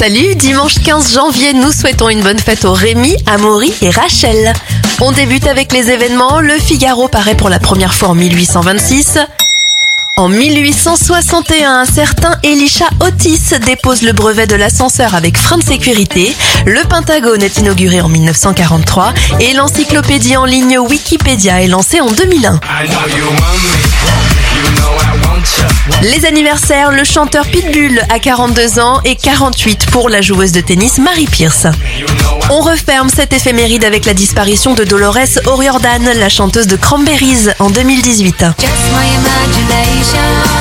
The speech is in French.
Salut, dimanche 15 janvier, nous souhaitons une bonne fête aux Rémi, Amaury et Rachel. On débute avec les événements. Le Figaro paraît pour la première fois en 1826. En 1861, un certain Elisha Otis dépose le brevet de l'ascenseur avec frein de sécurité. Le Pentagone est inauguré en 1943 et l'encyclopédie en ligne Wikipédia est lancée en 2001. Les anniversaires, le chanteur Pitbull a 42 ans et 48 pour la joueuse de tennis Marie Pierce. On referme cette éphéméride avec la disparition de Dolores O'Riordan, la chanteuse de Cranberries en 2018. Just my imagination.